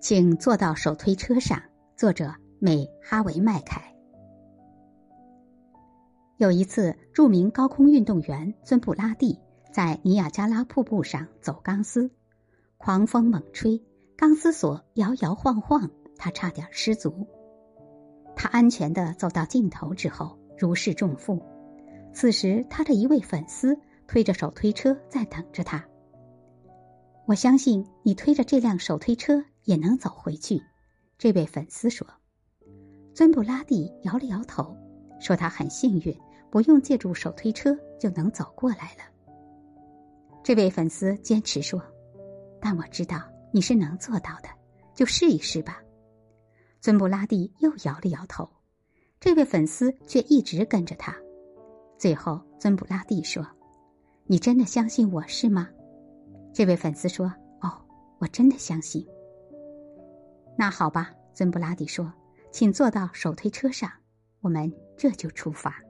请坐到手推车上。作者：美哈维麦凯。有一次，著名高空运动员尊布拉蒂在尼亚加拉瀑布上走钢丝，狂风猛吹，钢丝索摇摇晃晃，他差点失足。他安全的走到尽头之后，如释重负。此时，他的一位粉丝推着手推车在等着他。我相信你推着这辆手推车也能走回去，这位粉丝说。尊布拉蒂摇了摇头，说他很幸运，不用借助手推车就能走过来了。这位粉丝坚持说：“但我知道你是能做到的，就试一试吧。”尊布拉蒂又摇了摇头，这位粉丝却一直跟着他。最后，尊布拉蒂说：“你真的相信我是吗？”这位粉丝说：“哦，我真的相信。”那好吧，尊布拉迪说：“请坐到手推车上，我们这就出发。”